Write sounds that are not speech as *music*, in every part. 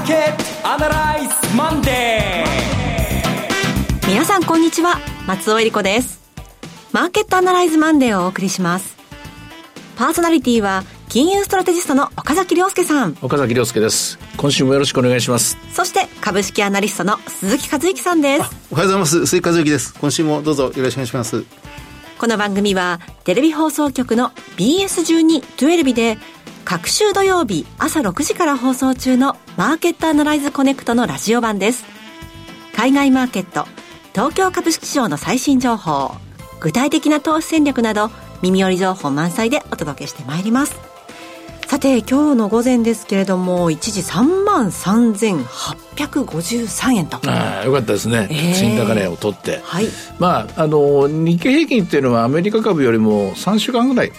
ーケットアナライズマンデー。皆さんこんにちは。松尾英里子です。マーケットアナライズマンデーをお送りします。パーソナリティは金融ストラテジストの岡崎良介さん。岡崎良介です。今週もよろしくお願いします。そして株式アナリストの鈴木一之さんです。おはようございます。鈴木一之です。今週もどうぞよろしくお願いします。この番組はテレビ放送局の BS12-12 で各週土曜日朝6時から放送中のマーケットアナライズコネクトのラジオ版です。海外マーケット東京株式市場の最新情報具体的な投資戦略など耳寄り情報満載でお届けしてまいります。さて今日の午前ですけれども一時3万3853円と。ああよかったですね、えー、新高値を取って、はい、まああの日経平均っていうのはアメリカ株よりも3週間ぐらい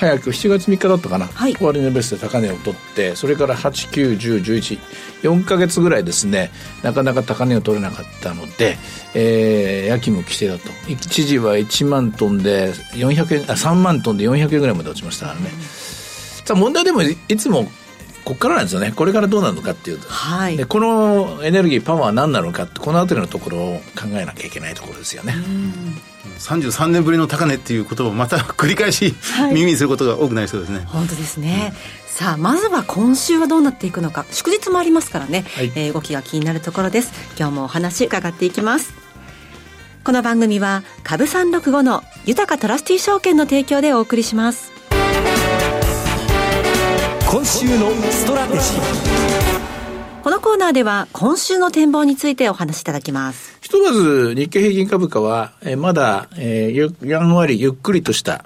早く7月3日だったかな、はい、終値ベースで高値を取ってそれから891011か月ぐらいですねなかなか高値を取れなかったので、えー、やきもきしてたと。一時は1万トンで400円あ3万トンで400円ぐらいまで落ちましたからね、うん、さあ問題でもいつもここからなんですよね。これからどうなるのかっていうと、はい、でこのエネルギーパワーは何なのかってこの辺りのところを考えなきゃいけないところですよね。33年ぶりの高値っていうことをまた繰り返し、はい、耳にすることが多くなりそうですね。本当ですね、うん、さあまずは今週はどうなっていくのか。祝日もありますからね、はい、えー、動きが気になるところです。今日もお話伺っていきます。この番組は株三六五の豊トラスティ証券の提供でお送りします今週のストラテジー。このコーナーでは今週の展望についてお話しいただきます。ひとまず日経平均株価は、えまだ、えー、やんわりゆっくりとした、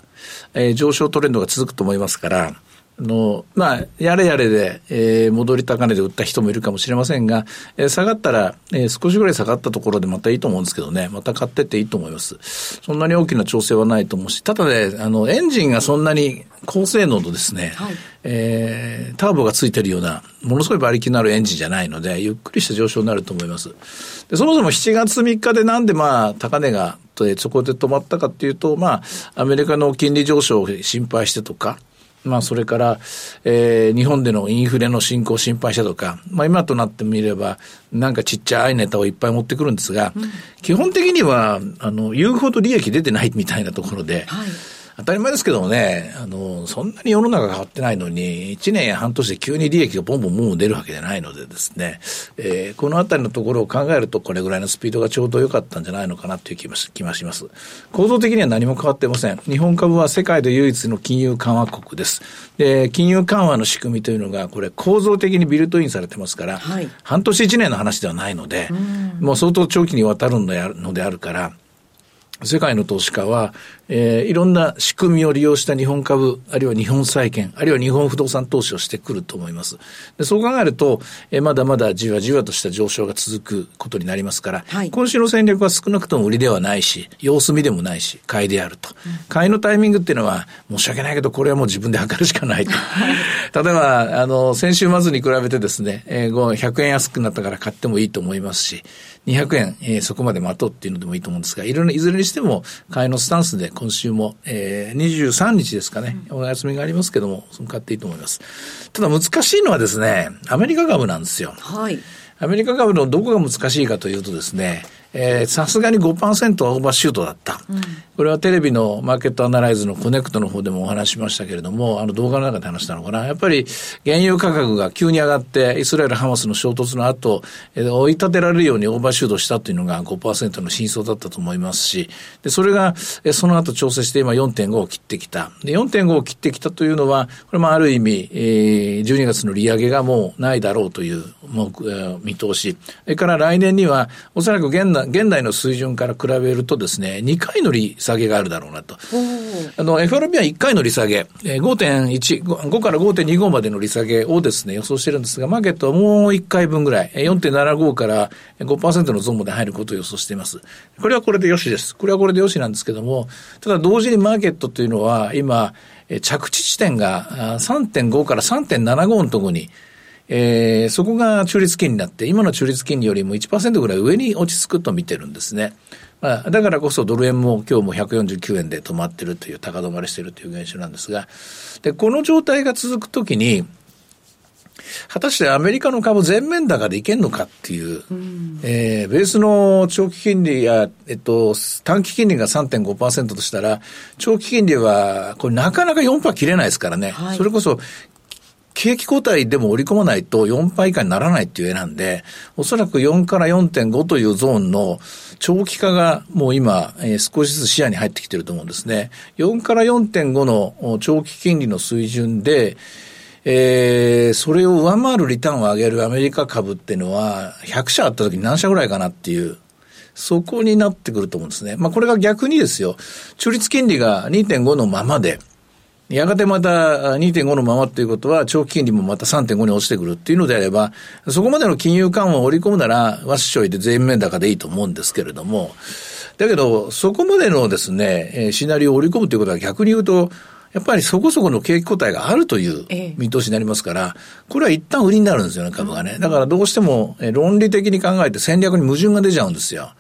えー、上昇トレンドが続くと思いますからあの、まあ、やれやれで、えー、戻り高値で売った人もいるかもしれませんが、えー、下がったら、えー、少しぐらい下がったところでまたいいと思うんですけどね、また買ってっていいと思います。そんなに大きな調整はないと思うし、ただね、あの、エンジンがそんなに高性能のですね、はい、えー、ターボがついてるような、ものすごい馬力のあるエンジンじゃないので、ゆっくりした上昇になると思います。でそもそも7月3日でなんでまあ、高値が、そこで止まったかっていうと、まあ、アメリカの金利上昇を心配してとか、まあ、それから、えー、日本でのインフレの進行を心配したとか、まあ、今となってみれば、なんかちっちゃいネタをいっぱい持ってくるんですが、うん、基本的には、あの、言うほど利益出てないみたいなところで、はい当たり前ですけどもね、あの、そんなに世の中変わってないのに、1年や半年で急に利益がボンボンボン出るわけじゃないのでですね、えー、このあたりのところを考えると、これぐらいのスピードがちょうど良かったんじゃないのかなという気気がします。構造的には何も変わってません。日本株は世界で唯一の金融緩和国です。で、金融緩和の仕組みというのが、これ構造的にビルトインされてますから、はい、半年1年の話ではないので、もう相当長期にわたるのであるから、世界の投資家は、えー、いろんな仕組みを利用した日本株、あるいは日本債券、あるいは日本不動産投資をしてくると思います。でそう考えると、えー、まだまだじわじわとした上昇が続くことになりますから、はい、今週の戦略は少なくとも売りではないし、様子見でもないし、買いであると。うん、買いのタイミングっていうのは、申し訳ないけど、これはもう自分で測るしかないと。例えば、あの、先週末に比べてですね、えー、100円安くなったから買ってもいいと思いますし、200円、えー、そこまで待とうっていうのでもいいと思うんですが、いろいろ、いずれにしても、買いのスタンスで今週も、えー、23日ですかね、お休みがありますけども、買っていいと思います。ただ難しいのはですね、アメリカ株なんですよ。はい。アメリカ株のどこが難しいかというとですね、さすがに5%はオーバーシュートだった。うん、これはテレビのマーケットアナライズのコネクトの方でもお話しましたけれども、あの動画の中で話したのかな。やっぱり原油価格が急に上がって、イスラエル・ハマスの衝突の後、えー、追い立てられるようにオーバーシュートしたというのが5%の真相だったと思いますし、で、それが、えー、その後調整して今4.5を切ってきた。で、4.5を切ってきたというのは、これもある意味、えー、12月の利上げがもうないだろうという、もう、えー、見通し。それから来年には、おそらく現現代の水準から比べるとですね、2回の利下げがあるだろうなと。あの、FRB は1回の利下げ、5.1、5から5.25までの利下げをですね、予想してるんですが、マーケットはもう1回分ぐらい、4.75から5%のゾーンまで入ることを予想しています。これはこれでよしです。これはこれでよしなんですけども、ただ同時にマーケットというのは、今、着地地点が3.5から3.75のところに、えー、そこが中立金になって、今の中立金利よりも1%ぐらい上に落ち着くと見てるんですね。まあ、だからこそドル円も今日も149円で止まってるという、高止まりしてるという現象なんですが、で、この状態が続くときに、果たしてアメリカの株全面高でいけんのかっていう、えー、ベースの長期金利や、えっと、短期金利が3.5%としたら、長期金利は、これなかなか4%切れないですからね。はいそれこそ、景気後退でも織り込まないと4%以下にならないっていう絵なんで、おそらく4から4.5というゾーンの長期化がもう今、えー少しずつ視野に入ってきてると思うんですね。4から4.5の長期金利の水準で、えー、それを上回るリターンを上げるアメリカ株っていうのは、100社あった時に何社ぐらいかなっていう、そこになってくると思うんですね。まあこれが逆にですよ、中立金利が2.5のままで、やがてまた2.5のままっていうことは、長期金利もまた3.5に落ちてくるっていうのであれば、そこまでの金融緩和を織り込むなら、わっしょいで全面高でいいと思うんですけれども、だけど、そこまでのですね、えーシナリオを織り込むということは逆に言うと、やっぱりそこそこの景気後退があるというええ見通しになりますから、これは一旦売りになるんですよね、株がね。だからどうしてもえー論理的に考えて戦略に矛盾が出ちゃうんですよ。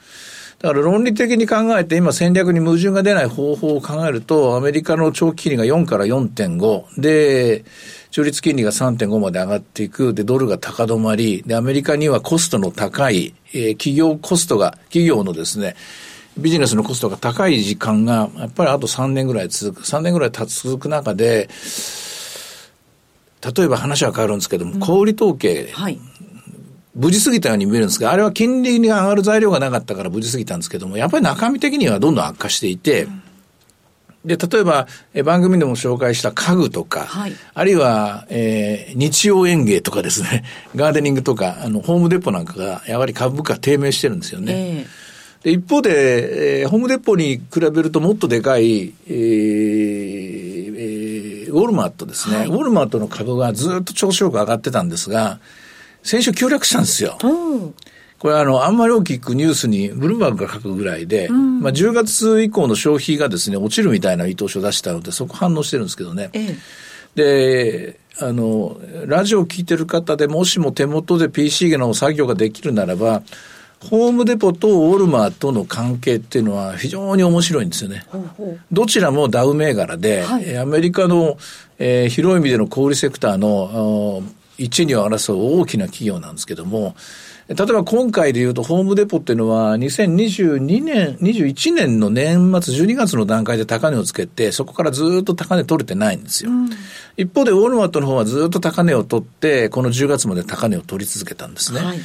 だから論理的に考えて今戦略に矛盾が出ない方法を考えると、アメリカの長期金利が4から4.5で、中立金利が3.5まで上がっていく。で、ドルが高止まり。で、アメリカにはコストの高い、えー企業コストが、企業のですね、ビジネスのコストが高い時間が、やっぱりあと3年ぐらい続く、3年ぐらい続く中で、例えば話は変わるんですけども、小売統計、はい。無事過ぎたように見えるんですが、あれは金利が上がる材料がなかったから無事過ぎたんですけども、やっぱり中身的にはどんどん悪化していて、で、例えば、え番組でも紹介した家具とか、はい。あるいは、えー日曜園芸とかですね、*laughs* ガーデニングとか、あの、ホームデポなんかが、やはり株価低迷してるんですよね。え。で、一方で、えーホームデポに比べるともっとでかい、えーえーウォルマートですね、はい。ウォルマートの株がずっと調子よく上がってたんですが、先週急落したんですよ。えうん。これはあの、あんまり大きくニュースにブルームバーグが書くぐらいで、まあ10月以降の消費がですね、落ちるみたいな見通しを出したので、そこ反応してるんですけどね。ええで、あの、ラジオを聞いてる方でもしも手元で PC の作業ができるならば、ホームデポとウォルマーとの関係っていうのは非常に面白いんですよね。ほうほう。どちらもダウ銘柄で、はいえーアメリカの、えー広い意味での小売セクターの一二を争う大きな企業なんですけども、例えば今回で言うと、ホームデポっていうのは、2022年、21年の年末12月の段階で高値をつけて、そこからずっと高値取れてないんですよ。一方で、ウォルマートの方はずっと高値を取って、この10月まで高値を取り続けたんですね。はい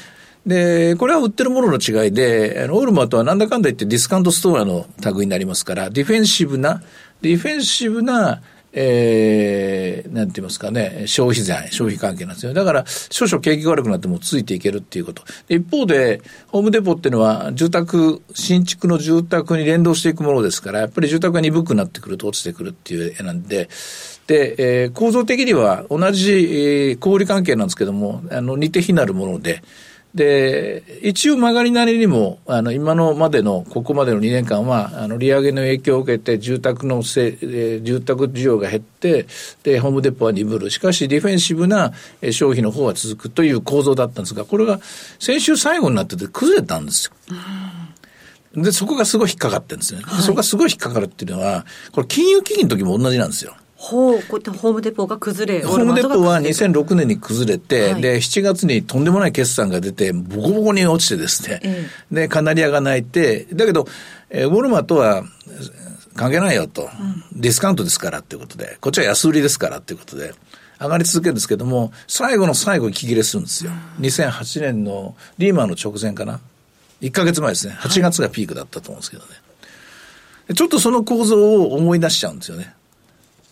で、これは売ってるものの違いで、あのオールマートはなんだかんだ言ってディスカウントストアの類になりますから、ディフェンシブな、ディフェンシブな、えー、なんて言いますかね、消費財、消費関係なんですよ。だから、少々景気が悪くなってもついていけるっていうこと。一方で、ホームデポっていうのは、住宅、新築の住宅に連動していくものですから、やっぱり住宅が鈍くなってくると落ちてくるっていう絵なんで、で、えー構造的には同じ、えー小売関係なんですけども、あの、似て非なるもので、で、一応曲がりなりにも、あの、今のまでの、ここまでの2年間は、あの、利上げの影響を受けて、住宅のせ、え住宅需要が減って、で、ホームデポは鈍る。しかし、ディフェンシブな消費の方は続くという構造だったんですが、これが先週最後になってて崩れたんですよ。で、そこがすごい引っかかってるんですね。そこがすごい引っかかるっていうのは、これ金融危機の時も同じなんですよ。ほう、こうやってホームデポが崩れ、ホームデポートが崩れ2006年に崩れて、はいで、7月にとんでもない決算が出て、ボコボコに落ちてですね、えで、カナリアが泣いて、だけど、えーウォルマートは、関係ないよと、ディスカウントですからっていうことで、こっちは安売りですからっていうことで、上がり続けるんですけども、最後の最後息切れするんですよ。2008年のリーマンの直前かな。1ヶ月前ですね。8月がピークだったと思うんですけどね。でちょっとその構造を思い出しちゃうんですよね。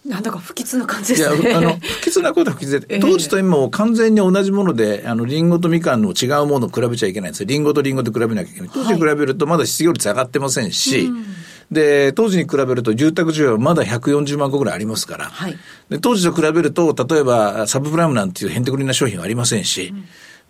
なんだか不吉な感じいや、ですね。あの、不吉なことは不吉で、ええ当時と今も完全に同じもので、あの、リンゴとみかんの違うものを比べちゃいけないんですよ。リンゴとリンゴで比べなきゃいけない。当時に比べるとまだ失業率上がってませんし、で、当時に比べると住宅需要はまだ140万個ぐらいありますから、はいで当時と比べると、例えばサブプライムなんていうヘンテコリンな商品はありませんし、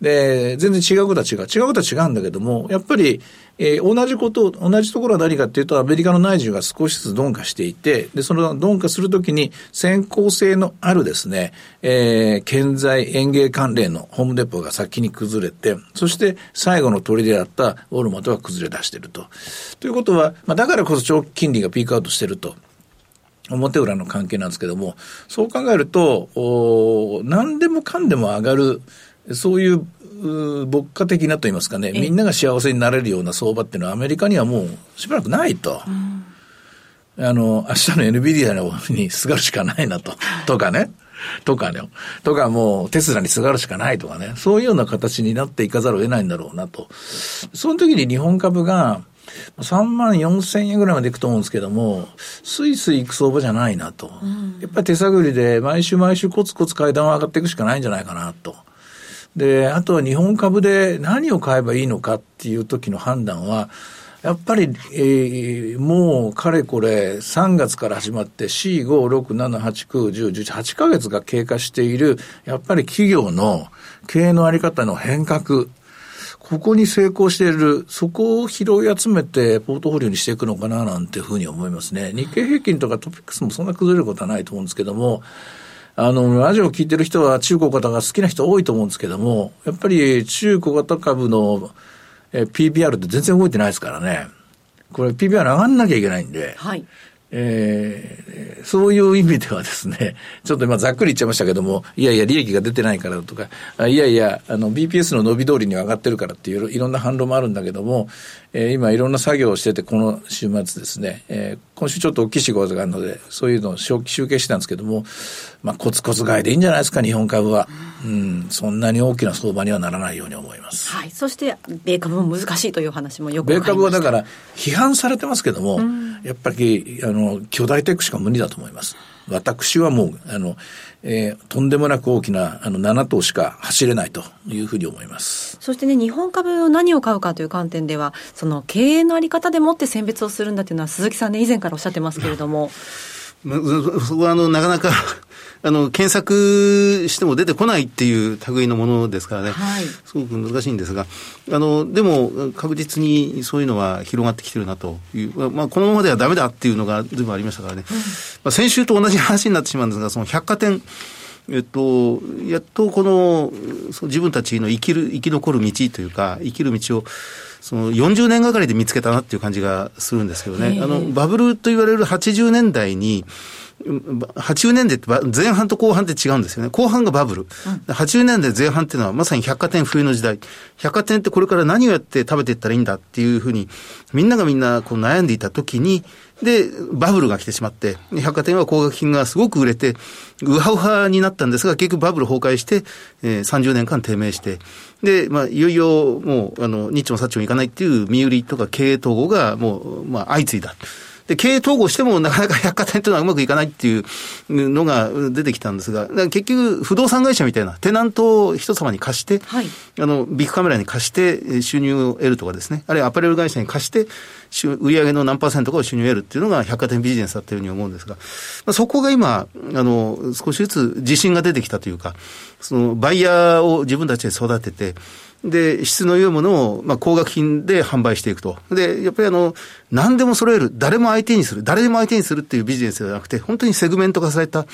で、全然違うことは違う。違うことは違うんだけども、やっぱり、えー同じこと、同じところは何かっていうと、アメリカの内需が少しずつ鈍化していて、で、その鈍化するときに、先行性のあるですね、えー建材、園芸関連のホームデポが先に崩れて、そして最後の砦であったウォルマートが崩れ出してると。ということは、まあ、だからこそ長期金利がピークアウトしてると。表裏の関係なんですけども、そう考えると、お何でもかんでも上がる、そういう牧歌的なと言いますかね、みんなが幸せになれるような相場っていうのはアメリカにはもうしばらくないと。うん、あの、明日の NVIDIA のにすがるしかないなと。とかね。とかね。とかもうテスラにすがるしかないとかね。そういうような形になっていかざるを得ないんだろうなと。その時に日本株が、3万4千円ぐらいまでいくと思うんですけども、スイスイ行く相場じゃないなと。うん、やっぱり手探りで毎週毎週コツコツ階段を上がっていくしかないんじゃないかなと。で、あとは日本株で何を買えばいいのかっていう時の判断は、やっぱり、えー、もうかれこれ3月から始まって4、5、6、7、8、9、10、11、8ヶ月が経過している、やっぱり企業の経営のあり方の変革、ここに成功している、そこを拾い集めてポートフォリオにしていくのかななんていうふうに思いますね。日経平均とかトピックスもそんな崩れることはないと思うんですけども、あの、ラジオを聞いてる人は中小型が好きな人多いと思うんですけども、やっぱり中小型株のえ PBR って全然動いてないですからね。これ PBR 上がんなきゃいけないんで。はい。えー、そういう意味ではですね、*laughs* ちょっと今ざっくり言っちゃいましたけども、いやいや利益が出てないからとか、いやいや、あの BPS の伸び通りに上がってるからっていういろんな反論もあるんだけども、えー、今いろんな作業をしてて、この週末ですね、えー、今週ちょっと大きい仕事があるので、そういうのを集計してたんですけども、まあコツコツ買いでいいんじゃないですか、日本株は。うん、そんなに大きな相場にはならないように思います。はい。そして、米株も難しいという話もよく米株はだから、批判されてますけども、うん、やっぱり、あの、巨大テックしか無理だと思います。私はもう、あの、えー、とんでもなく大きな、あの、7頭しか走れないというふうに思います。そしてね、日本株を何を買うかという観点では、その経営のあり方でもって選別をするんだというのは、鈴木さんね、以前からおっしゃってますけれども。そこはあのなかなかあの検索しても出てこないっていう類のものですからね、はい、すごく難しいんですが、あのでも確実にそういうのは広がってきてるなという、まあ、このままではだめだっていうのがずいぶんありましたからね、うん、まあ、先週と同じ話になってしまうんですが、その百貨店、えっと、やっとこの自分たちの生きる生き残る道というか、生きる道をその40年がかりで見つけたなっていう感じがするんですけどね、あのバブルと言われる80年代に、80年代って前半と後半って違うんですよね。後半がバブル。うん、80年代前半っていうのはまさに百貨店冬の時代。百貨店ってこれから何をやって食べていったらいいんだっていうふうに、みんながみんなこう悩んでいた時に、で、バブルが来てしまって、百貨店は高額品がすごく売れて、ウハウハになったんですが、結局バブル崩壊して、えー、30年間低迷して、で、まあ、いよいよもう、あの、日もさっちもいかないっていう身売りとか経営統合がもう、まあ、相次いだ。で、経営統合してもなかなか百貨店というのはうまくいかないっていうのが出てきたんですが、結局、不動産会社みたいな、テナントを人様に貸して、はい、あの、ビッグカメラに貸して収入を得るとかですね、あるいはアパレル会社に貸して、売上の何パーセントかを収入を得るっていうのが百貨店ビジネスだったように思うんですが、まあ、そこが今、あの、少しずつ自信が出てきたというか、その、バイヤーを自分たちで育てて、で、質の良いものを、まあ、高額品で販売していくと。で、やっぱりあの、何でも揃える、誰も相手にする、誰でも相手にするっていうビジネスではなくて、本当にセグメント化された、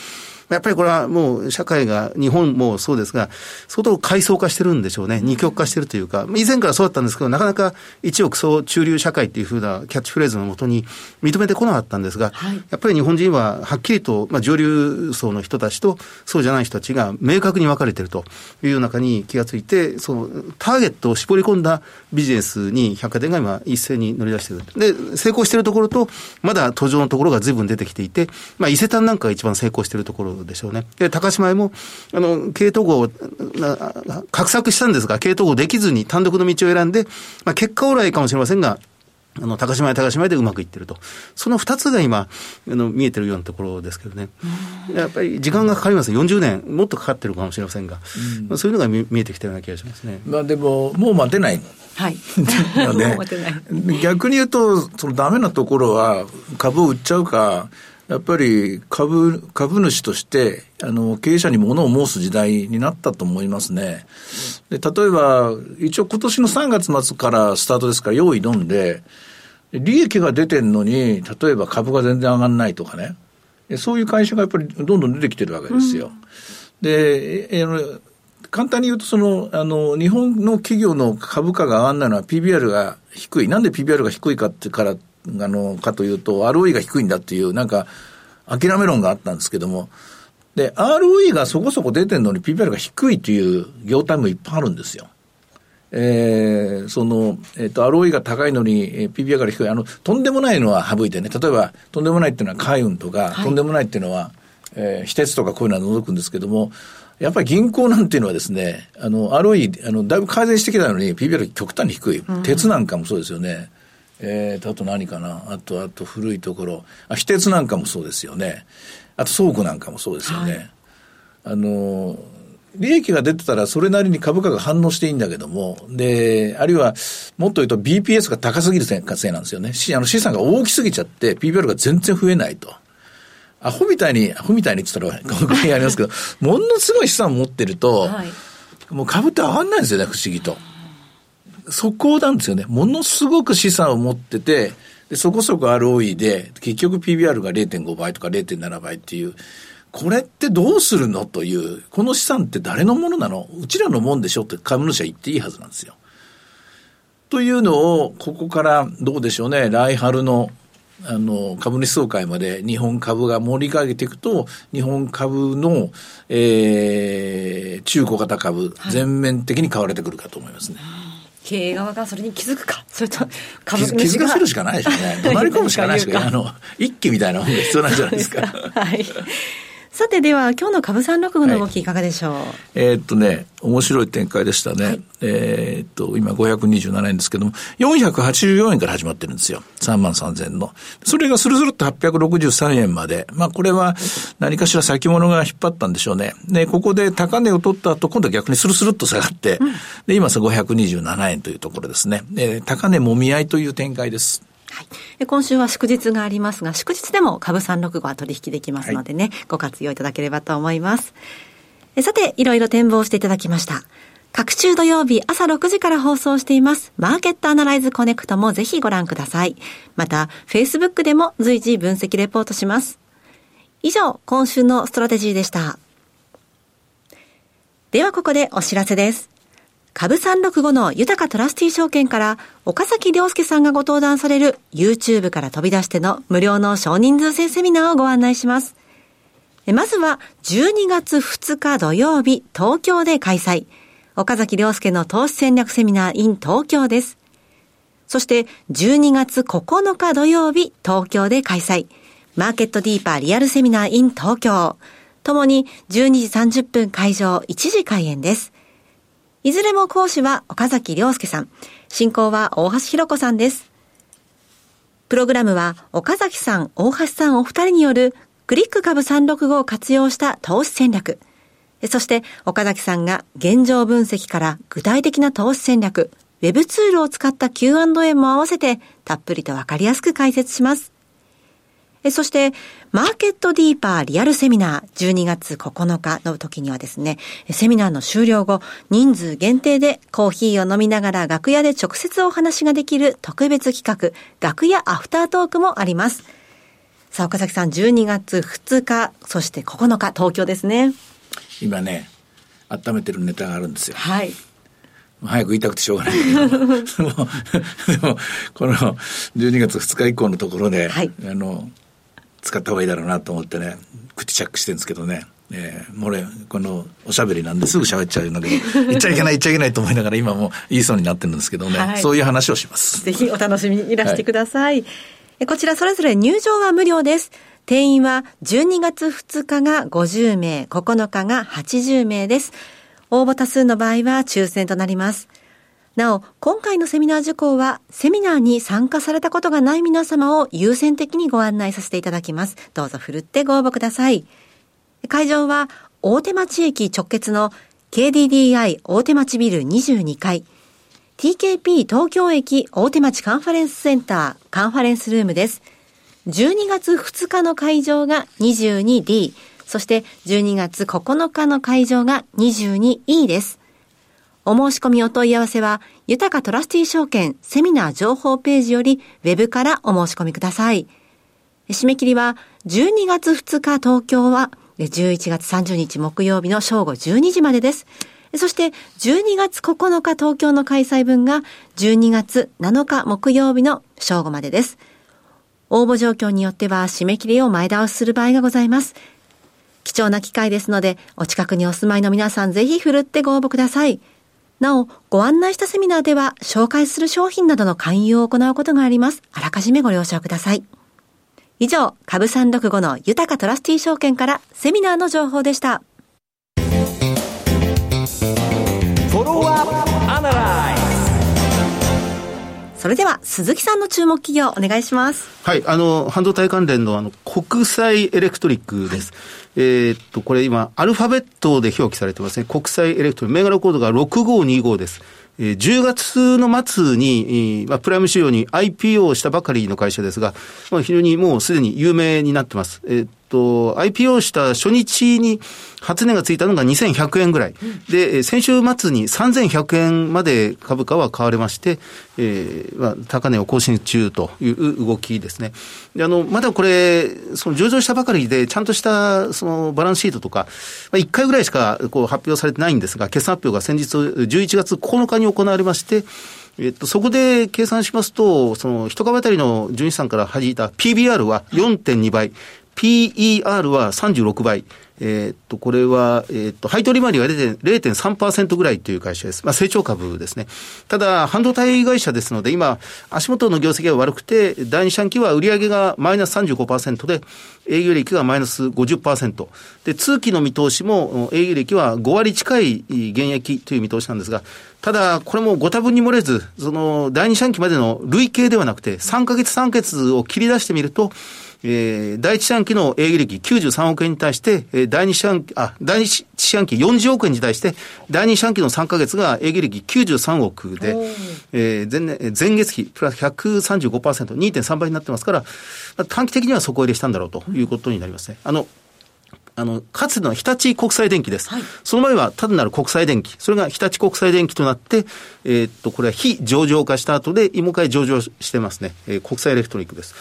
やっぱりこれはもう社会が、日本もそうですが、相当階層化してるんでしょうね。二極化してるというか、以前からそうだったんですけど、なかなか一億総中流社会っていうふうなキャッチフレーズのもとに認めてこなかったんですが、はい、やっぱり日本人ははっきりと、まあ、上流層の人たちとそうじゃない人たちが明確に分かれてるという中に気がついて、そのターゲットを絞り込んだビジネスに百貨店が今一斉に乗り出してる。で、成功しているところと、まだ途上のところが随分出てきていて、まあ伊勢丹なんかが一番成功しているところでしょうね。で、高島屋も、あの、経営統合を、画策したんですが、経営統合できずに単独の道を選んで、まあ、結果オーライかもしれませんが、あの、高島屋高島屋でうまくいってると。その二つが今、あの、見えてるようなところですけどね。やっぱり時間がかかります。40年、もっとかかってるかもしれませんが、まあ、そういうのが見えてきたような気がしますね。まあでも、もう待てない。は *laughs* い。逆に言うと、そのダメなところは、株を売っちゃうか、やっぱり株、株主として、あの、経営者に物を申す時代になったと思いますね。で、例えば、一応今年の3月末からスタートですから、用意どんで、利益が出てんのに、例えば株が全然上がんないとかね。そういう会社がやっぱりどんどん出てきてるわけですよ。うん、で、えー、簡単に言うと、その、あの、日本の企業の株価が上がんないのは PBR が低い。なんで PBR が低いかってからあの、かというと、ROE が低いんだっていう、なんか、諦め論があったんですけども、で、ROE がそこそこ出てるのに PBR が低いという業態もいっぱいあるんですよ。えー、その、えっ、ー、と、ROE が高いのに、えー、PBR が低い、あの、とんでもないのは省いてね、例えば、とんでもないっていうのは海運とか、はい、とんでもないっていうのは、えー、非鉄とかこういうのは除くんですけども、やっぱり銀行なんていうのはですね、あの、ROE、あの、だいぶ改善してきたのに、PBR 極端に低い。鉄なんかもそうですよね。えー、あと何かな？あと、あと古いところ。あ、非鉄なんかもそうですよね。あと倉庫なんかもそうですよね。はい、あの、利益が出てたらそれなりに株価が反応していいんだけども、で、あるいは、もっと言うと BPS が高すぎるせいなんですよね。あの資産が大きすぎちゃって PBR が全然増えないと。アホみたいに、アホみたいにって言ったら、このやりますけど、*laughs* ものすごい資産を持ってると、はい、もう株って上がんないんですよね、不思議と。そこなんですよね。ものすごく資産を持ってて、でそこそこ ROE で、結局 PBR が0.5倍とか0.7倍っていう、これってどうするの？という、この資産って誰のものなの？うちらのもんでしょ？って株主は言っていいはずなんですよ。というのを、ここからどうでしょうね、来春のあの、株主総会まで日本株が盛り上げていくと、日本株の、えー、中古型株、全面的に買われてくるかと思いますね。経営側がそれに気づくか、それと株主が気づかせるしかないでしょうね。*laughs* 怒鳴り込むしかないしか、あの、一気みたいなもんが必要なんじゃないですか。はい。さてでは、今日の株三六五の動きいかがでしょう、はい、えー、っとね、面白い展開でしたね。はい、えー、っと、今527円ですけども、484円から始まってるんですよ。3万3000円の。それがスルスルっと863円まで。まあこれは何かしら先物が引っ張ったんでしょうね。で、ここで高値を取った後、今度は逆にスルスルっと下がって、うん、で、今527円というところですね。えー、高値もみ合いという展開です。はい、今週は祝日がありますが、祝日でも株365は取引できますのでね、はい、ご活用いただければと思います。さて、いろいろ展望していただきました。各週土曜日朝6時から放送しています。マーケットアナライズコネクトもぜひご覧ください。また、Facebook でも随時分析レポートします。以上、今週のストラテジーでした。ではここでお知らせです。株365の豊かトラスティー証券から岡崎良介さんがご登壇される YouTube から飛び出しての無料の少人数制セミナーをご案内します。まずは12月2日土曜日東京で開催。岡崎良介の投資戦略セミナー in 東京です。そして12月9日土曜日東京で開催。マーケットディーパーリアルセミナー in 東京。ともに12時30分会場1時開演です。いずれも講師は岡崎良介さん。進行は大橋弘子さんです。プログラムは岡崎さん、大橋さんお二人によるクリック株365を活用した投資戦略。そして岡崎さんが現状分析から具体的な投資戦略、ウェブツールを使った Q&A も合わせてたっぷりとわかりやすく解説します。そして、マーケットディーパーリアルセミナー12月9日の時にはですね、セミナーの終了後、人数限定でコーヒーを飲みながら楽屋で直接お話ができる特別企画、楽屋アフタートークもあります。さあ、岡崎さん、12月2日、そして9日、東京ですね。今ね、温めてるネタがあるんですよ。はい。早く言いたくてしょうがないけど *laughs* でも、この12月2日以降のところで、はい、あの、使った方がいいだろうなと思ってね、口チャックしてるんですけどね。えー、もう俺、このおしゃべりなんですぐ喋っちゃうんだけど、*laughs* 言っちゃいけない言っちゃいけないと思いながら今も言いそうになってるんですけどね、はい、そういう話をします。ぜひお楽しみにいらしてください。はい、こちらそれぞれ入場は無料です。定員は12月2日が50名、9日が80名です。応募多数の場合は抽選となります。なお、今回のセミナー受講は、セミナーに参加されたことがない皆様を優先的にご案内させていただきます。どうぞふるってご応募ください。会場は、大手町駅直結の KDDI 大手町ビル22階、TKP 東京駅大手町カンファレンスセンターカンファレンスルームです。12月2日の会場が 22D、そして12月9日の会場が 22E です。お申し込みお問い合わせは、豊かトラスティ証券セミナー情報ページよりウェブからお申し込みください。締め切りは12月2日東京は11月30日木曜日の正午12時までです。そして12月9日東京の開催分が12月7日木曜日の正午までです。応募状況によっては締め切りを前倒しする場合がございます。貴重な機会ですので、お近くにお住まいの皆さんぜひ振るってご応募ください。なお、ご案内したセミナーでは、紹介する商品などの勧誘を行うことがあります。あらかじめご了承ください。以上、株365の豊かトラスティー証券からセミナーの情報でした。それでは、鈴木さんの注目企業、お願いします。はい、あの、半導体関連の、あの、国際エレクトリックです。はい、えっと、これ今、アルファベットで表記されてますね。国際エレクトリック、銘柄コードが6525です。えー、10月の末に、まあ、プライム仕様に IPO をしたばかりの会社ですが、まあ、非常にもうすでに有名になってます。えー、と、IPO した初日に初値がついたのが2100円ぐらい。で、先週末に3100円まで株価は買われまして、えー、まあ、高値を更新中という動きですね。で、あの、まだこれ、その上場したばかりで、ちゃんとしたそのバランスシートとか、まあ、1回ぐらいしかこう発表されてないんですが、決算発表が先日11月9日に行われまして、えっと、そこで計算しますと、その一株当たりの純資産から弾いた PBR は4.2倍、PER は36倍。え、っと、これは、え、っと、配当利回りが0.3%ぐらいという会社です。まあ、成長株ですね。ただ、半導体会社ですので、今、足元の業績が悪くて、第二四半期は売上がマイナス35%で、営業利益がマイナス50%。で、通期の見通しも、営業利益は5割近い減益という見通しなんですが、ただ、これもご多分に漏れず、その、第二四半期までの累計ではなくて、3ヶ月3ヶ月を切り出してみると、えー、第一四半期の営業利益93億円に対して、えー、第二四半期、あ、第一四半期40億円に対して、第二四半期の3ヶ月が営業利益93億で、えー、前年、前月比プラス135%、2.3倍になってますから、まあ、短期的には底入れしたんだろうということになりますね。あの、あの、かつての日立国際電機です。はい、その前は単なる国際電機。それが日立国際電機となって、えー、っと、これは非上場化した後で、今回上場してますね。えー、国際エレクトロニックです。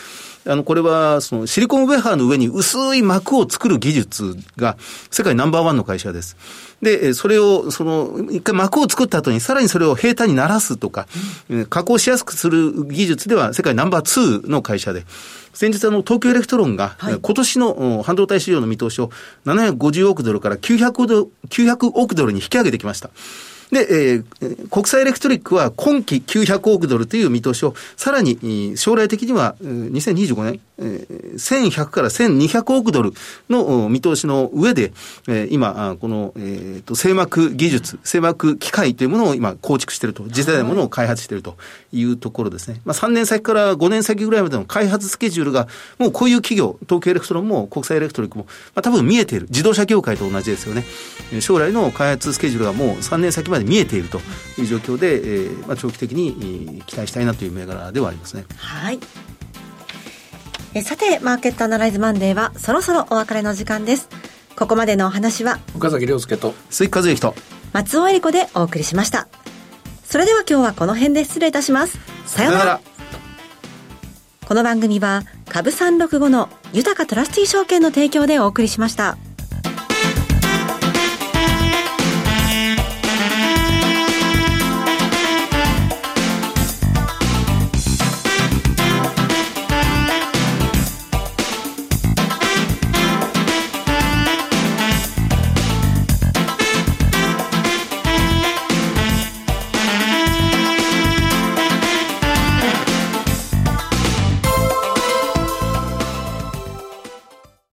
あの、これは、その、シリコンウェハーの上に薄い膜を作る技術が、世界ナンバーワンの会社です。で、それを、その、一回膜を作った後に、さらにそれを平坦にならすとか、加工しやすくする技術では、世界ナンバー2の会社で、先日あの、東京エレクトロンが、今年の半導体市場の見通しを750億ドルから900 900億ドルに引き上げてきました。で、えー、国際エレクトリックは今期900億ドルという見通しを、さらに将来的には2025年、えー、1100から1200億ドルの見通しの上で、えー、今、この、えーと、成膜技術、成膜機械というものを今構築していると、次世代のものを開発しているというところですね。まあ、3年先から5年先ぐらいまでの開発スケジュールが、もうこういう企業、東京エレクトロンも国際エレクトリックも、まあ、多分見えている。自動車業界と同じですよね。将来の開発スケジュールがもう3年先まで見えているという状況で、えーまあ、長期的に期待したいなという銘柄ではありますね。はいえさて、マーケットアナライズマンデーはそろそろお別れの時間です。ここまでのお話は、岡崎亮介と、鈴木和之と、松尾恵理子でお送りしました。それでは今日はこの辺で失礼いたします。さようなら。この番組は、株365の豊かトラスティ証券の提供でお送りしました。